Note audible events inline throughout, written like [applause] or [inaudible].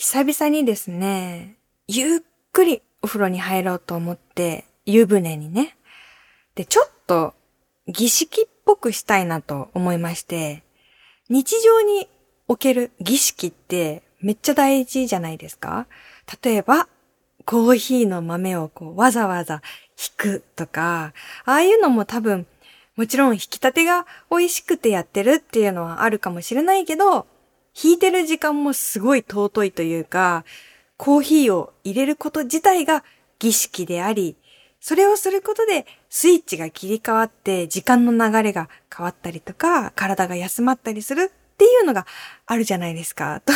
久々にですね、ゆっくりお風呂に入ろうと思って、湯船にね。で、ちょっと儀式っぽくしたいなと思いまして、日常における儀式ってめっちゃ大事じゃないですか例えば、コーヒーの豆をこうわざわざ引くとか、ああいうのも多分、もちろん引き立てが美味しくてやってるっていうのはあるかもしれないけど、引いてる時間もすごい尊いというか、コーヒーを入れること自体が儀式であり、それをすることでスイッチが切り替わって時間の流れが変わったりとか、体が休まったりするっていうのがあるじゃないですか。[laughs] と、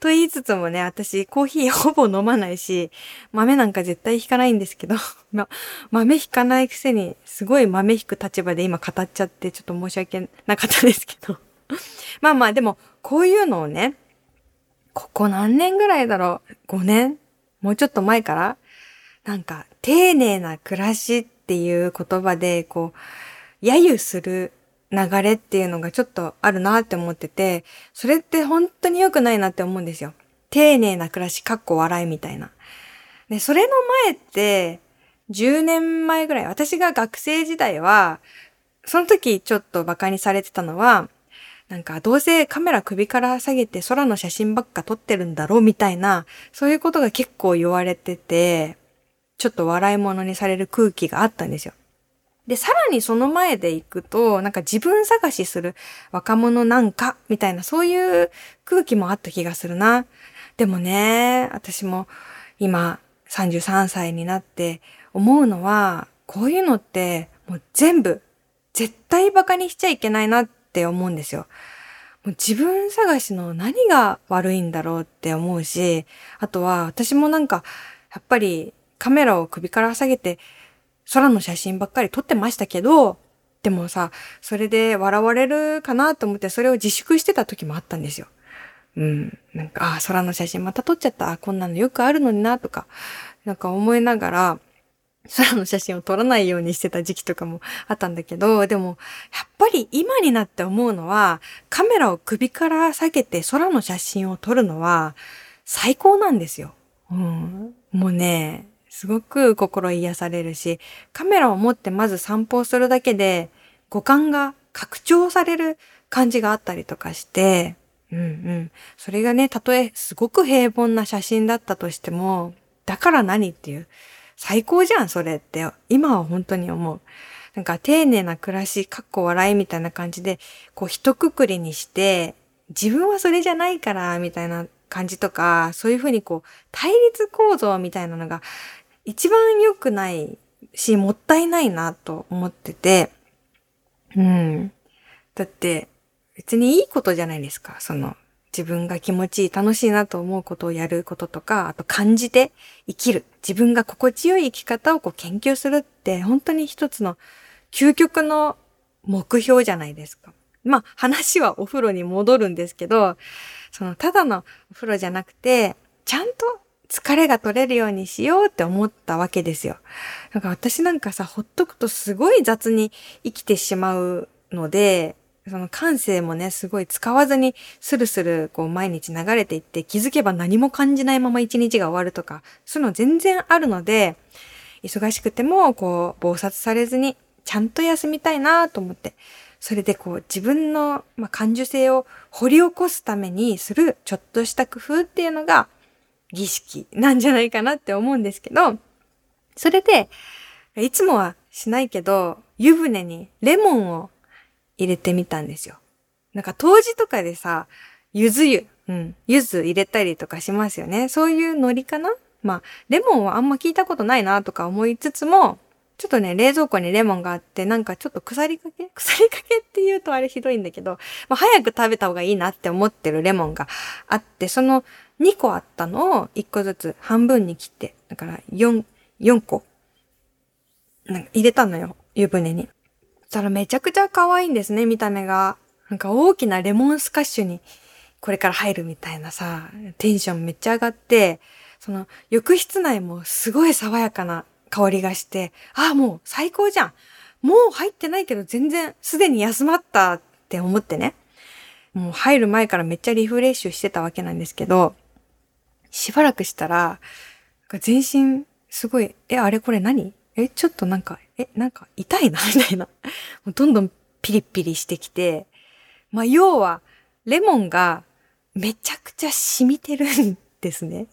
と言いつつもね、私コーヒーほぼ飲まないし、豆なんか絶対引かないんですけど、[laughs] ま、豆引かないくせに、すごい豆引く立場で今語っちゃって、ちょっと申し訳なかったですけど。[laughs] まあまあ、でも、こういうのをね、ここ何年ぐらいだろう ?5 年？もうちょっと前から？なんか、丁寧な暮らしっていう言葉で、こう、揶揄する流れっていうのがちょっとあるなって思ってて、それって本当に良くないなって思うんですよ。丁寧な暮らし、かっこ笑いみたいな。で、それの前って、10年前ぐらい、私が学生時代は、その時ちょっと馬鹿にされてたのは、なんかどうせカメラ首から下げて空の写真ばっか撮ってるんだろうみたいな、そういうことが結構言われてて、ちょっと笑い物にされる空気があったんですよ。で、さらにその前で行くと、なんか自分探しする若者なんか、みたいな、そういう空気もあった気がするな。でもね、私も今33歳になって思うのは、こういうのってもう全部絶対馬鹿にしちゃいけないなっって思うんですよ。もう自分探しの何が悪いんだろうって思うし、あとは私もなんか、やっぱりカメラを首から下げて空の写真ばっかり撮ってましたけど、でもさ、それで笑われるかなと思ってそれを自粛してた時もあったんですよ。うん。なんか、あ、空の写真また撮っちゃった。こんなのよくあるのにな、とか、なんか思いながら、空の写真を撮らないようにしてた時期とかもあったんだけど、でも、やっぱり今になって思うのは、カメラを首から下げて空の写真を撮るのは最高なんですよ。うん。もうね、すごく心癒されるし、カメラを持ってまず散歩をするだけで、五感が拡張される感じがあったりとかして、うんうん。それがね、たとえすごく平凡な写真だったとしても、だから何っていう、最高じゃん、それって。今は本当に思う。なんか丁寧な暮らし、かっこ笑いみたいな感じで、こう一括りにして、自分はそれじゃないから、みたいな感じとか、そういうふうにこう、対立構造みたいなのが、一番良くないし、もったいないなと思ってて、うん。だって、別にいいことじゃないですか。その、自分が気持ちいい、楽しいなと思うことをやることとか、あと感じて生きる。自分が心地よい生き方をこう研究するって、本当に一つの究極の目標じゃないですか。まあ、話はお風呂に戻るんですけど、その、ただのお風呂じゃなくて、ちゃんと疲れが取れるようにしようって思ったわけですよ。なんか私なんかさ、ほっとくとすごい雑に生きてしまうので、その感性もね、すごい使わずにスルスルこう毎日流れていって気づけば何も感じないまま一日が終わるとか、そういうの全然あるので、忙しくてもこう暴殺されずにちゃんと休みたいなと思って、それでこう自分の、まあ、感受性を掘り起こすためにするちょっとした工夫っていうのが儀式なんじゃないかなって思うんですけど、それで、いつもはしないけど、湯船にレモンを入れてみたんですよ。なんか当時とかでさ、ゆず湯、うん、ゆず入れたりとかしますよね。そういうノリかな？まあ、レモンはあんま聞いたことないなとか思いつつも、ちょっとね、冷蔵庫にレモンがあって、なんかちょっと腐りかけ？[laughs] 腐りかけって言うとあれひどいんだけど、まあ、早く食べた方がいいなって思ってるレモンがあって、その2個あったのを1個ずつ半分に切って、だから4、4個、なんか入れたのよ、湯船に。たらめちゃくちゃ可愛いんですね、見た目が。なんか大きなレモンスカッシュにこれから入るみたいなさ、テンションめっちゃ上がって、その浴室内もすごい爽やかな香りがして、ああ、もう最高じゃん。もう入ってないけど全然すでに休まったって思ってね。もう入る前からめっちゃリフレッシュしてたわけなんですけど、しばらくしたら、全身すごい、え、あれこれ何？え、ちょっとなんか、え、なんか痛いな [laughs] みたいな。もうどんどんピリピリしてきて、まあ、要は、レモンがめちゃくちゃ染みてるんですね。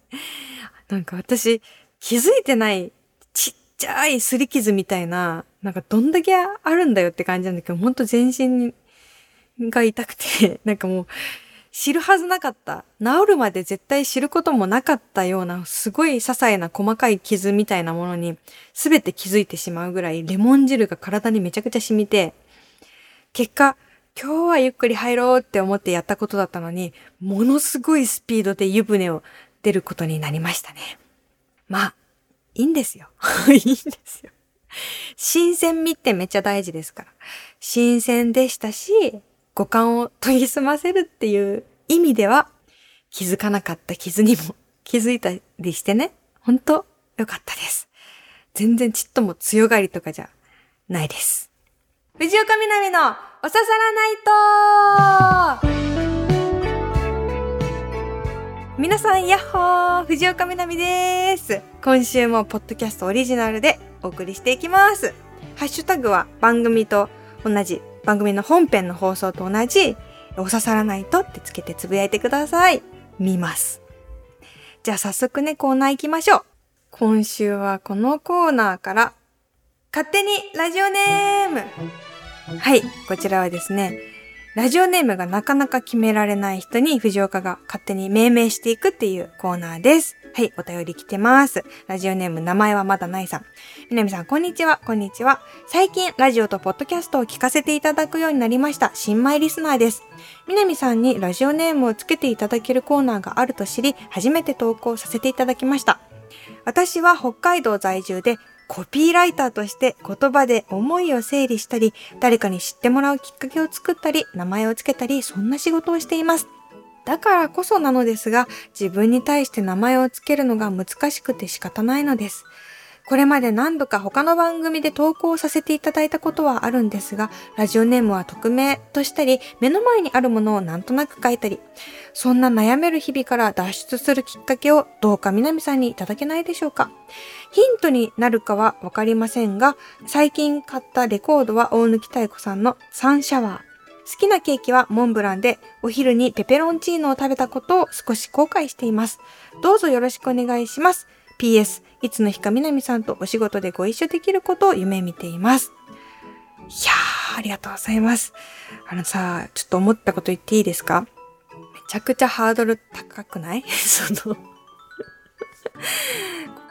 なんか私、気づいてないちっちゃい擦り傷みたいな、なんかどんだけあるんだよって感じなんだけど、ほんと全身が痛くて、なんかもう、知るはずなかった。治るまで絶対知ることもなかったような、すごい些細な細かい傷みたいなものに、すべて気づいてしまうぐらい、レモン汁が体にめちゃくちゃ染みて、結果、今日はゆっくり入ろうって思ってやったことだったのに、ものすごいスピードで湯船を出ることになりましたね。まあ、いいんですよ。[laughs] いいんですよ。新鮮味ってめっちゃ大事ですから。新鮮でしたし、五感を研ぎ澄ませるっていう意味では、気づかなかった傷にも [laughs] 気づいたりしてね、ほんとよかったです。全然ちっとも強がりとかじゃないです。藤岡みなみのおささらないと皆さん、やっほー藤岡みなみです。今週もポッドキャストオリジナルでお送りしていきます。ハッシュタグは番組と同じ番組の本編の放送と同じ、お刺さらないとってつけてつぶやいてください。見ます。じゃあ早速ね、コーナー行きましょう。今週はこのコーナーから、勝手にラジオネームはい、こちらはですね、ラジオネームがなかなか決められない人に藤岡が勝手に命名していくっていうコーナーです。はい、お便り来てます。ラジオネーム名前はまだないさん。みなみさん、こんにちは、こんにちは。最近、ラジオとポッドキャストを聞かせていただくようになりました、新米リスナーです。みなみさんにラジオネームをつけていただけるコーナーがあると知り、初めて投稿させていただきました。私は北海道在住でコピーライターとして言葉で思いを整理したり、誰かに知ってもらうきっかけを作ったり、名前を付けたり、そんな仕事をしています。だからこそなのですが、自分に対して名前を付けるのが難しくて仕方ないのです。これまで何度か他の番組で投稿させていただいたことはあるんですが、ラジオネームは匿名としたり、目の前にあるものをなんとなく書いたり、そんな悩める日々から脱出するきっかけをどうか南さんにいただけないでしょうか。ヒントになるかはわかりませんが、最近買ったレコードは大貫太子さんのサンシャワー。好きなケーキはモンブランで、お昼にペペロンチーノを食べたことを少し後悔しています。どうぞよろしくお願いします。PS、いつの日か南さんとお仕事でご一緒できることを夢見ています。いやー、ありがとうございます。あのさ、ちょっと思ったこと言っていいですか？めちゃくちゃハードル高くない？[laughs] そのコ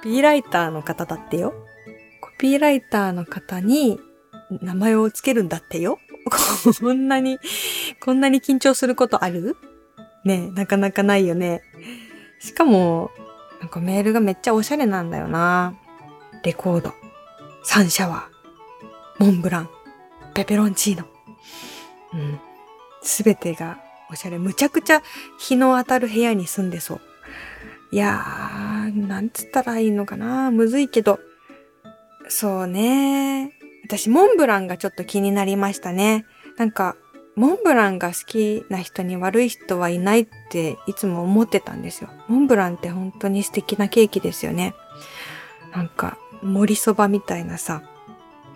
ピーライターの方だってよ。コピーライターの方に名前をつけるんだってよ。[laughs] こんなに、こんなに緊張することある？ねなかなかないよね。しかも、なんかメールがめっちゃおしゃれなんだよな。レコード、サンシャワー、モンブラン、ペペロンチーノ。うん。すべてがおしゃれ。むちゃくちゃ日の当たる部屋に住んでそう。いやー、なんつったらいいのかな。むずいけど。そうね。私、モンブランがちょっと気になりましたね。なんか、モンブランが好きな人に悪い人はいないっていつも思ってたんですよ。モンブランって本当に素敵なケーキですよね。なんか、盛りそばみたいなさ、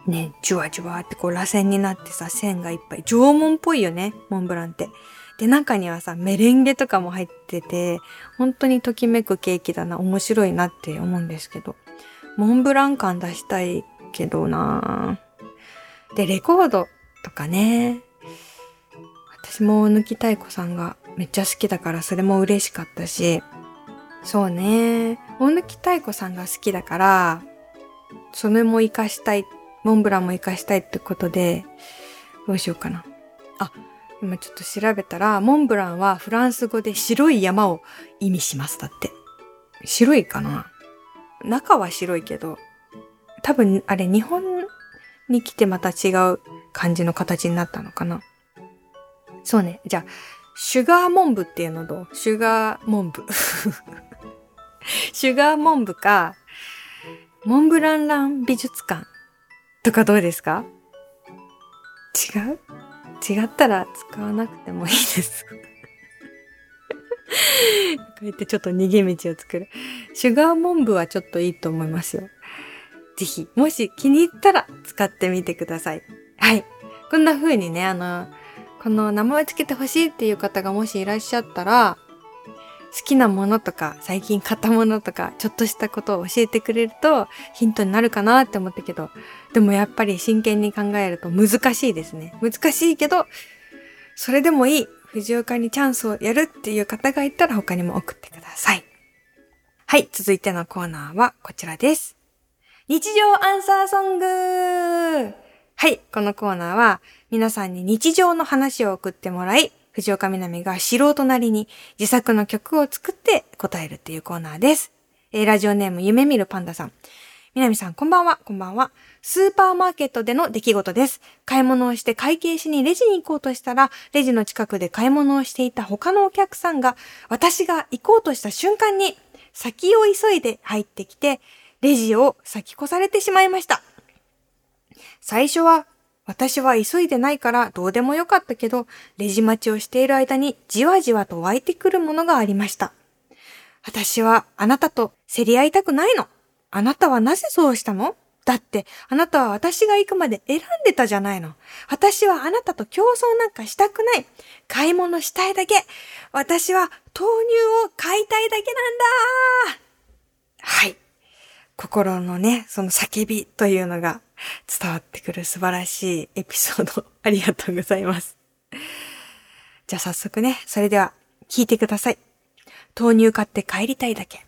ね、ジュワジュワってこう螺旋になってさ、線がいっぱい。縄文っぽいよね、モンブランって。で、中にはさ、メレンゲとかも入ってて、本当にときめくケーキだな、面白いなって思うんですけど。モンブラン感出したいけどなで、レコードとかね。私も抜きたい子さんがめっちゃ好きだからそれも嬉しかったし、そうね。大貫太子さんが好きだから、それも活かしたい、モンブランも活かしたいってことで、どうしようかな。あ、今ちょっと調べたら、モンブランはフランス語で白い山を意味しますだって。白いかな？中は白いけど、多分あれ日本に来てまた違う感じの形になったのかな。そうね。じゃあ、シュガーモンブっていうのどう？シュガーモンブ。[laughs] シュガーモンブか、モンブランラン美術館とかどうですか？違う？違ったら使わなくてもいいですこうやってちょっと逃げ道を作る。シュガーモンブはちょっといいと思いますよ。ぜひ、もし気に入ったら使ってみてください。はい。こんな風にね、あの、この名前を付けてほしいっていう方がもしいらっしゃったら、好きなものとか、最近買ったものとか、ちょっとしたことを教えてくれるとヒントになるかなって思ったけど、でもやっぱり真剣に考えると難しいですね。難しいけど、それでもいい。藤岡にチャンスをやるっていう方がいたら他にも送ってください。はい、続いてのコーナーはこちらです。日常アンサーソングはい、このコーナーは皆さんに日常の話を送ってもらい、藤岡みなみが素人なりに自作の曲を作って答えるっていうコーナーです。えー、ラジオネーム夢見るパンダさん。みなみさん、こんばんは、こんばんは。スーパーマーケットでの出来事です。買い物をして会計しにレジに行こうとしたら、レジの近くで買い物をしていた他のお客さんが、私が行こうとした瞬間に、先を急いで入ってきて、レジを先越されてしまいました。最初は私は急いでないからどうでもよかったけど、レジ待ちをしている間にじわじわと湧いてくるものがありました。私はあなたと競り合いたくないの。あなたはなぜそうしたの？だって、あなたは私が行くまで選んでたじゃないの。私はあなたと競争なんかしたくない。買い物したいだけ。私は豆乳を買いたいだけなんだはい。心のね、その叫びというのが [laughs] 伝わってくる素晴らしいエピソードありがとうございます。[laughs] じゃあ早速ね、それでは聞いてください。豆乳買って帰りたいだけ。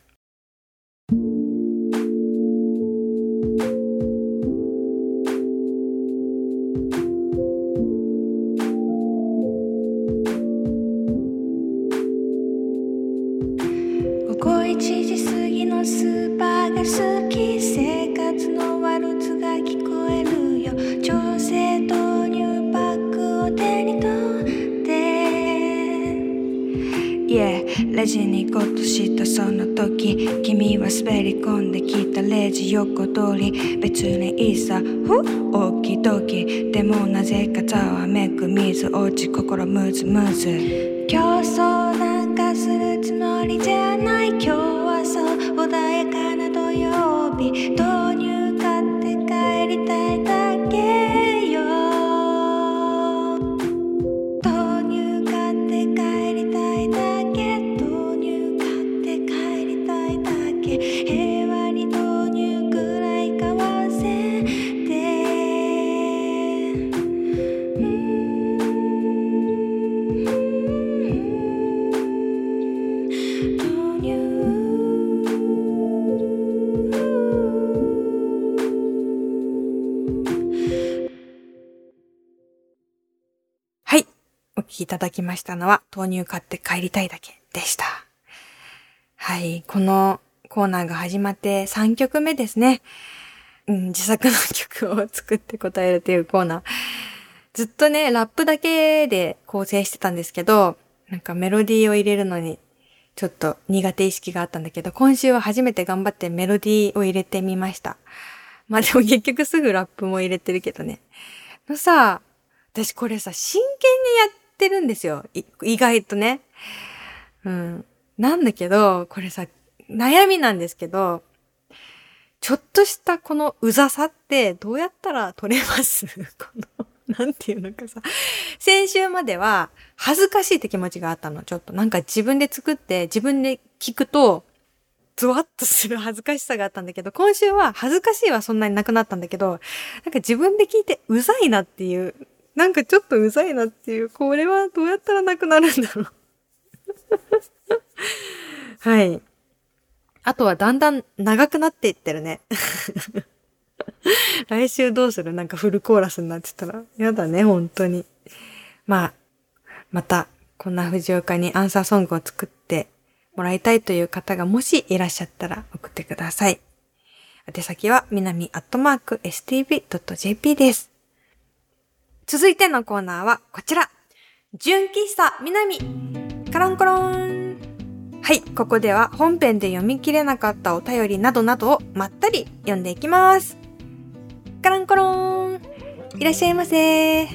レジに行こうとしたその時君は滑り込んできたレジ横通り別にいいさ。ふ？大きい時でもなぜかざわめく水落ち心ムズムズ。競争なんかするつもりじゃない。今日はそう穏やかな土曜日。きいただきましたのは、豆乳買って帰りたいだけでした。はい、このコーナーが始まって3曲目ですね。うん、自作の曲を作って答えるというコーナー。ずっとね、ラップだけで構成してたんですけど、なんかメロディーを入れるのにちょっと苦手意識があったんだけど、今週は初めて頑張ってメロディーを入れてみました。まあでも結局すぐラップも入れてるけどね。のさ、私これさ、真剣にやってるんですよ。意外とね。うん。なんだけど、これさ、悩みなんですけど、ちょっとしたこのうざさってどうやったら取れます？[laughs] この、なんていうのかさ。先週までは恥ずかしいって気持ちがあったの。ちょっとなんか自分で作って自分で聞くと、ゾワッとする [laughs] 恥ずかしさがあったんだけど、今週は恥ずかしいはそんなになくなったんだけど、なんか自分で聞いてうざいなっていうなんかちょっとうざいなっていう、これはどうやったらなくなるんだろう [laughs] はい。あとはだんだん長くなっていってるね。[laughs] 来週どうする？なんかフルコーラスになってたら。やだね、本当に。まあ、また、こんな藤岡にアンサーソングを作ってもらいたいという方がもしいらっしゃったら送ってください。宛先は、みなみアットマーク stv.jp です。続いてのコーナーはこちら。純喫茶南。カランコロン。はい、ここでは本編で読み切れなかったお便りなどなどをまったり読んでいきます。カランコロン。いらっしゃいませ。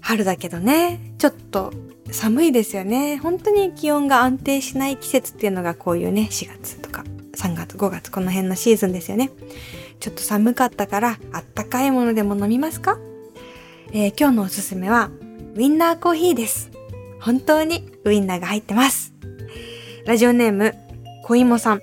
春だけどね、ちょっと寒いですよね。本当に気温が安定しない季節っていうのがこういうね、4月とか3月、5月、この辺のシーズンですよね。ちょっと寒かったからあったかいものでも飲みますか？えー、今日のおすすめはウィンナーコーヒーです。本当にウインナーが入ってます。ラジオネーム、小芋さん。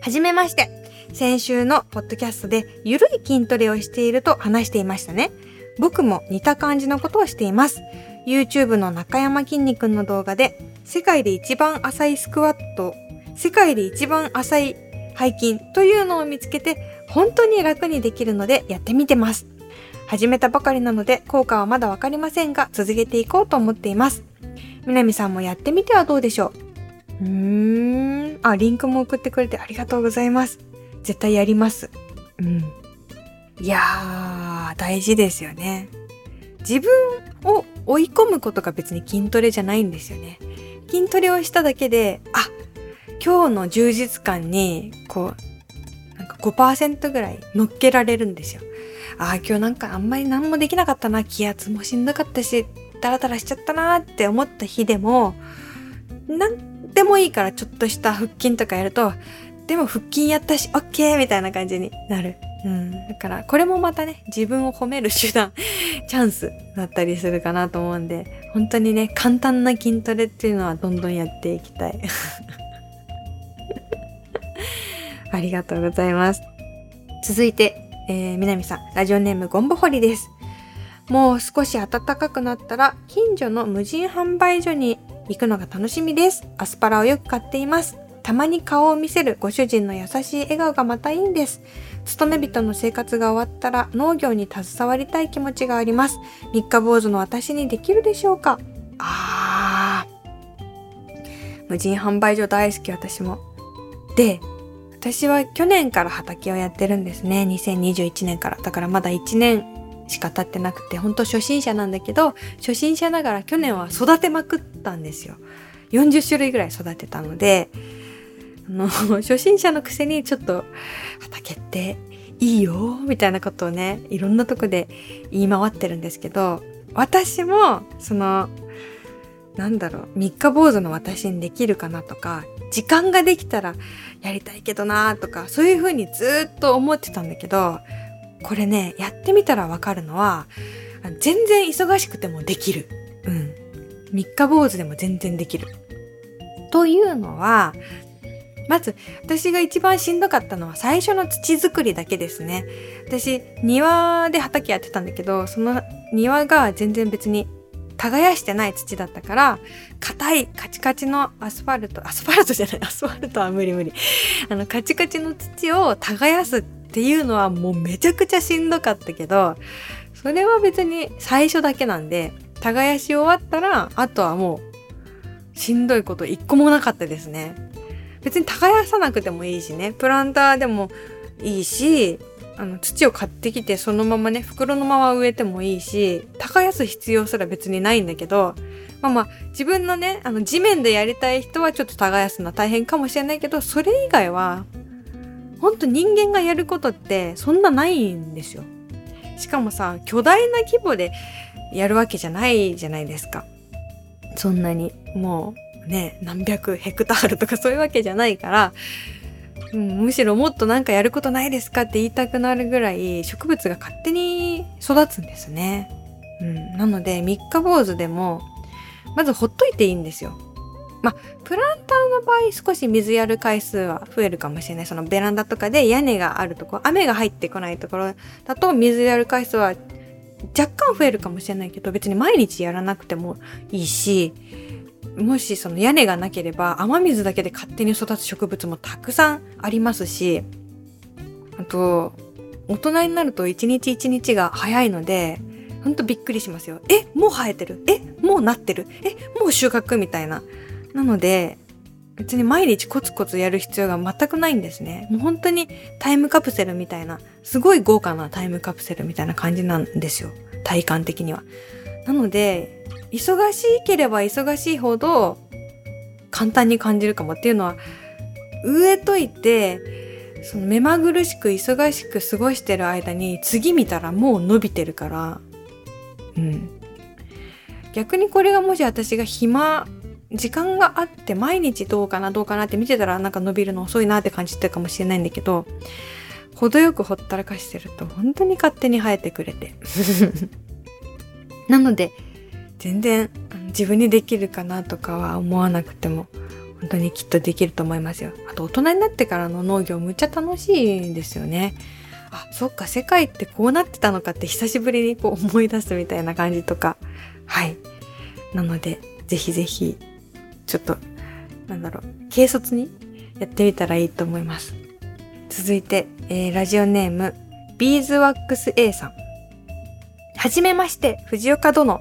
はじめまして。先週のポッドキャストでゆるい筋トレをしていると話していましたね。僕も似た感じのことをしています。YouTube の中山きんに君の動画で、世界で一番浅いスクワット、世界で一番浅い背筋というのを見つけて、本当に楽にできるのでやってみてます。始めたばかりなので効果はまだわかりませんが、続けていこうと思っています。みなみさんもやってみてはどうでしょう？うーん。あ、リンクも送ってくれてありがとうございます。絶対やります。うん。いやー、大事ですよね。自分を追い込むことが別に筋トレじゃないんですよね。筋トレをしただけで、あ、今日の充実感に、こう、なんか5%ぐらい乗っけられるんですよ。ああ、今日なんかあんまり何もできなかったな、気圧もしんどかったし、ダラダラしちゃったなって思った日でも、なんでもいいからちょっとした腹筋とかやると、でも腹筋やったし、オッケーみたいな感じになる。うん。だから、これもまたね、自分を褒める手段、[laughs] チャンスだったりするかなと思うんで、本当にね、簡単な筋トレっていうのはどんどんやっていきたい。[laughs] ありがとうございます。続いて、えー、南さん、ラジオネームゴンボホリです。もう少し暖かくなったら、近所の無人販売所に行くのが楽しみです。アスパラをよく買っています。たまに顔を見せるご主人の優しい笑顔がまたいいんです。勤め人の生活が終わったら農業に携わりたい気持ちがあります。三日坊主の私にできるでしょうか？あー。無人販売所大好き私も。で、私は去年から畑をやってるんですね。2021年から。だからまだ1年しか経ってなくて、ほんと初心者なんだけど、初心者ながら去年は育てまくったんですよ。40種類ぐらい育てたので、あの、初心者のくせにちょっと畑っていいよ、みたいなことをね、いろんなとこで言い回ってるんですけど、私も、その、なんだろう、三日坊主の私にできるかなとか、時間ができたらやりたいけどなとか、そういうふうにずっと思ってたんだけど、これね、やってみたらわかるのは、全然忙しくてもできる。うん。三日坊主でも全然できる。というのは、まず、私が一番しんどかったのは最初の土作りだけですね。私、庭で畑やってたんだけど、その庭が全然別に耕してない土だったから、硬いカチカチのアスファルト、アスファルトじゃない、アスファルトは無理無理。あの、カチカチの土を耕すっていうのはもうめちゃくちゃしんどかったけど、それは別に最初だけなんで、耕し終わったら、あとはもう、しんどいこと一個もなかったですね。別に耕さなくてもいいしね、プランターでもいいし、あの土を買ってきてそのままね袋のまま植えてもいいし耕す必要すら別にないんだけどまあまあ自分のねあの地面でやりたい人はちょっと耕すのは大変かもしれないけどそれ以外はほんと人間がやることってそんなないんですよ。しかもさ巨大な規模でやるわけじゃないじゃないですか。そんなにもうね、何百ヘクタールとかそういうわけじゃないから、うん、むしろもっとなんかやることないですかって言いたくなるぐらい植物が勝手に育つんですね。うん、なので三日坊主でもまずほっといていいんですよ。まあ、プランターの場合少し水やる回数は増えるかもしれない。そのベランダとかで屋根があるところ、雨が入ってこないところだと水やる回数は若干増えるかもしれないけど別に毎日やらなくてもいいし、もしその屋根がなければ雨水だけで勝手に育つ植物もたくさんありますし、あと、大人になると一日一日が早いので、ほんとびっくりしますよ。え、もう生えてる？え、もうなってる？え、もう収穫みたいな。なので、別に毎日コツコツやる必要が全くないんですね。もう本当にタイムカプセルみたいな、すごい豪華なタイムカプセルみたいな感じなんですよ。体感的には。なので、忙しいければ忙しいほど簡単に感じるかもっていうのは植えといてその目まぐるしく忙しく過ごしてる間に次見たらもう伸びてるから。うん。逆にこれがもし私が暇時間があって毎日どうかなどうかなって見てたらなんか伸びるの遅いなって感じてるかもしれないんだけど程よくほったらかしてると本当に勝手に生えてくれて。[laughs] なので全然自分にできるかなとかは思わなくても本当にきっとできると思いますよ。あと大人になってからの農業むっちゃ楽しいんですよね。あ、そっか、世界ってこうなってたのかって久しぶりにこう思い出すみたいな感じとか。はい。なので、ぜひぜひ、ちょっと、なんだろう、軽率にやってみたらいいと思います。続いて、えー、ラジオネーム、ビーズワックス A さん。はじめまして、藤岡殿。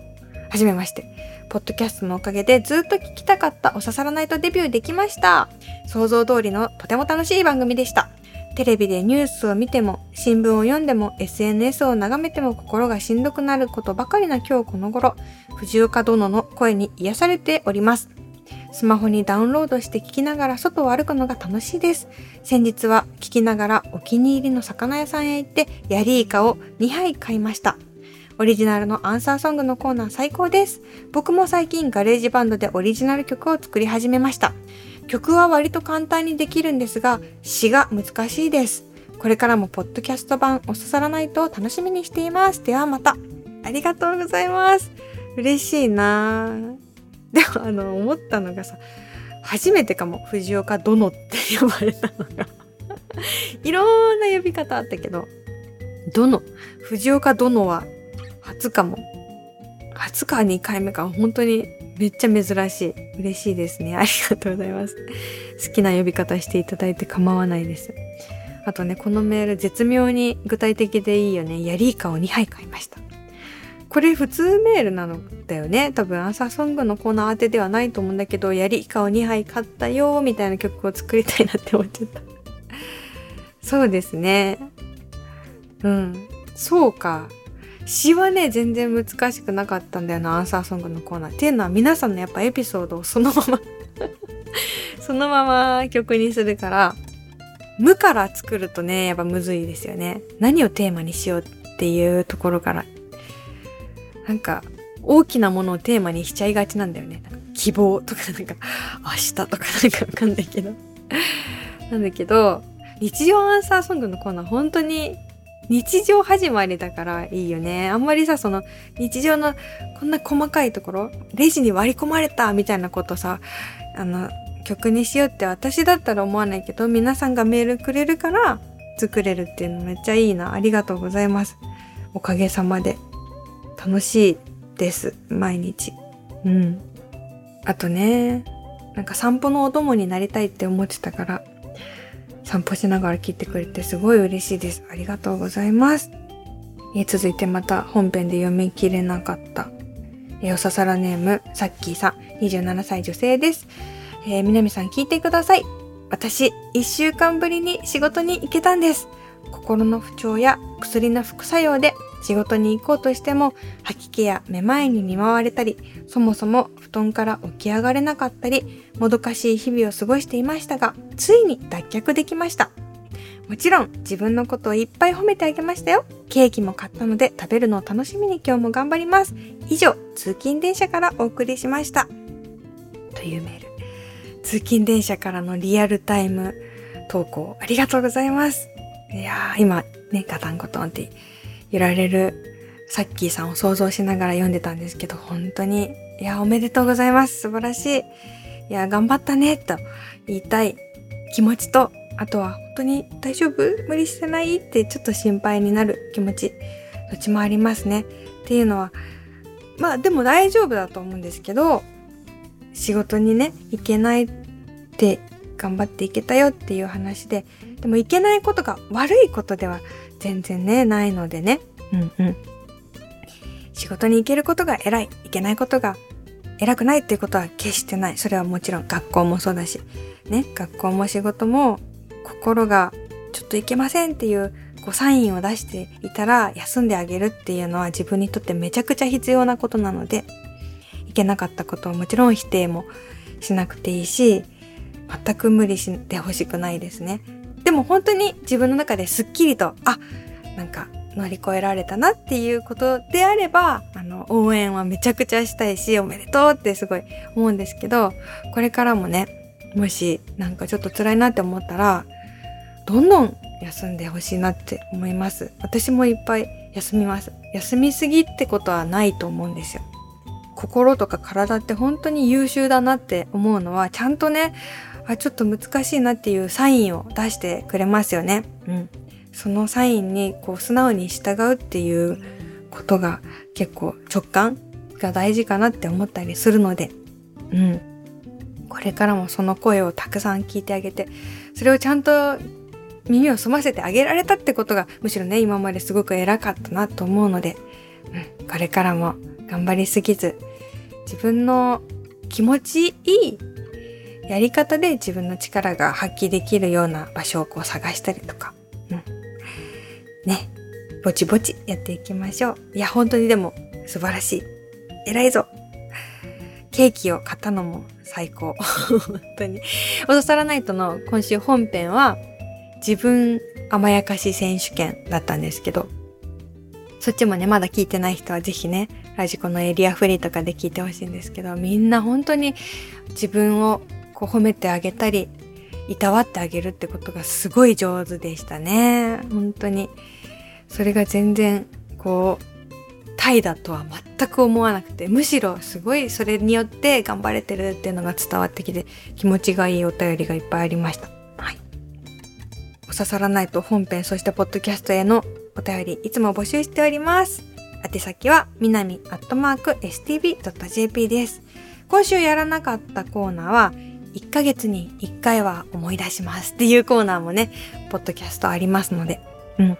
はじめまして。ポッドキャストのおかげでずっと聞きたかったおささらないとデビューできました。想像通りのとても楽しい番組でした。テレビでニュースを見ても、新聞を読んでも、SNS を眺めても心がしんどくなることばかりな今日この頃、藤岡殿の声に癒されております。スマホにダウンロードして聞きながら外を歩くのが楽しいです。先日は聞きながらお気に入りの魚屋さんへ行ってヤリイカを2杯買いました。オリジナルのアンサーソングのコーナー最高です。僕も最近ガレージバンドでオリジナル曲を作り始めました。曲は割と簡単にできるんですが、詩が難しいです。これからもポッドキャスト版おささらないと楽しみにしています。ではまた。ありがとうございます。嬉しいなでもあの、思ったのがさ、初めてかも、藤岡殿って呼ばれたのが [laughs] いろんな呼び方あったけど、殿、藤岡殿は初かも。初か2回目か。本当にめっちゃ珍しい。嬉しいですね。[laughs] ありがとうございます。好きな呼び方していただいて構わないです。あとね、このメール絶妙に具体的でいいよね。ヤリイカを2杯買いました。これ普通メールなのだよね。多分アンサーソングのコーナー当てではないと思うんだけど、ヤリイカを2杯買ったよーみたいな曲を作りたいなって思っちゃった。そうですね。うん。そうか。詩はね、全然難しくなかったんだよな、アンサーソングのコーナー。っていうのは皆さんのやっぱエピソードをそのまま [laughs] そのまま曲にするから、無から作るとね、やっぱむずいですよね。何をテーマにしようっていうところから。なんか、大きなものをテーマにしちゃいがちなんだよね。希望とかなんか、明日とかなんかわかんないけど。なんだけど、日常アンサーソングのコーナー本当に日常始まりだからいいよね。あんまりさ、その日常のこんな細かいところ、レジに割り込まれたみたいなことさ、あの、曲にしようって私だったら思わないけど、皆さんがメールくれるから作れるっていうのめっちゃいいな。ありがとうございます。おかげさまで。楽しいです。毎日。うん。あとね、なんか散歩のお供になりたいって思ってたから、散歩しながら聞いてくれてすごい嬉しいです。ありがとうございます。え、続いてまた本編で読み切れなかった。え、おささらネーム、さっきーさん、27歳女性です。えー、みなみさん聞いてください。私、一週間ぶりに仕事に行けたんです。心の不調や薬の副作用で仕事に行こうとしても吐き気やめまいに見舞われたり、そもそも布団から起き上がれなかったり、もどかしい日々を過ごしていましたが、ついに脱却できました。もちろん自分のことをいっぱい褒めてあげましたよ。ケーキも買ったので食べるのを楽しみに今日も頑張ります。以上、通勤電車からお送りしました。というメール。通勤電車からのリアルタイム投稿ありがとうございます。いやー、今ね、ガタンコトンって揺られるサッキーさんを想像しながら読んでたんですけど、本当に、いや、おめでとうございます。素晴らしい。いや、頑張ったね、と言いたい気持ちと、あとは本当に大丈夫？無理してない？ってちょっと心配になる気持ち、どっちもありますね。っていうのは、まあでも大丈夫だと思うんですけど、仕事にね、行けないって頑張っていけたよっていう話で、でもいけないことが悪いことでは全然ね、ないのでね。うんうん。仕事に行けることが偉い、いけないことが偉くないっていうことは決してない。それはもちろん学校もそうだし。ね、学校も仕事も心がちょっといけませんっていうこうサインを出していたら休んであげるっていうのは自分にとってめちゃくちゃ必要なことなので、いけなかったことをもちろん否定もしなくていいし、全く無理してほしくないですね。でも本当に自分の中ですっきりと、あ、なんか乗り越えられたなっていうことであれば、あの、応援はめちゃくちゃしたいし、おめでとうってすごい思うんですけど、これからもね、もしなんかちょっと辛いなって思ったら、どんどん休んでほしいなって思います。私もいっぱい休みます。休みすぎってことはないと思うんですよ。心とか体って本当に優秀だなって思うのは、ちゃんとね、あ、ちょっと難しいなっていうサインを出してくれますよね。うん。そのサインにこう素直に従うっていうことが結構直感が大事かなって思ったりするので、うん。これからもその声をたくさん聞いてあげて、それをちゃんと耳を澄ませてあげられたってことがむしろね、今まですごく偉かったなと思うので、うん、これからも頑張りすぎず、自分の気持ちいいやり方で自分の力が発揮できるような場所をこう探したりとか、ね、ぼちぼちやっていきましょう。いや、本当にでも素晴らしい。偉いぞ。ケーキを買ったのも最高。[laughs] 本当に。おささらナイトの今週本編は自分甘やかし選手権だったんですけど、そっちもね、まだ聞いてない人はぜひね、ラジコのエリアフリーとかで聞いてほしいんですけど、みんな本当に自分をこう褒めてあげたり、いたわってあげるってことがすごい上手でしたね。本当に。それが全然、こう、タイだとは全く思わなくて、むしろすごいそれによって頑張れてるっていうのが伝わってきて、気持ちがいいお便りがいっぱいありました。はい。お刺さらないと本編、そしてポッドキャストへのお便り、いつも募集しております。宛先は、みなみアットマーク stb.jp です。今週やらなかったコーナーは、1ヶ月に1回は思い出しますっていうコーナーもね、ポッドキャストありますので、うん。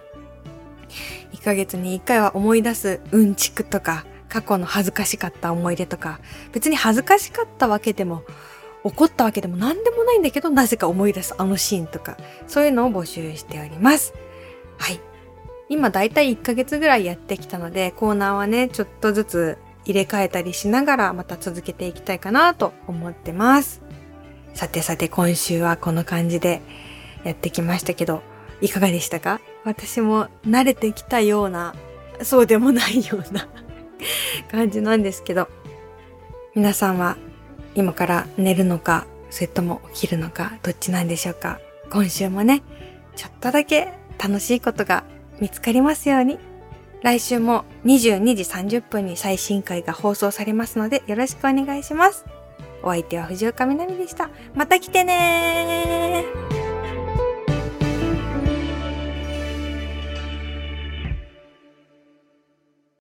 1ヶ月に1回は思い出すうんちくとか、過去の恥ずかしかった思い出とか、別に恥ずかしかったわけでも、怒ったわけでも何でもないんだけど、なぜか思い出すあのシーンとか、そういうのを募集しております。はい。今だいたい1ヶ月ぐらいやってきたので、コーナーはね、ちょっとずつ入れ替えたりしながらまた続けていきたいかなと思ってます。さてさて今週はこの感じでやってきましたけど、いかがでしたか？私も慣れてきたような、そうでもないような [laughs] 感じなんですけど、皆さんは今から寝るのか、それとも起きるのか、どっちなんでしょうか？今週もね、ちょっとだけ楽しいことが見つかりますように。来週も22時30分に最新回が放送されますのでよろしくお願いします。お相手は藤岡みなみでした。また来てね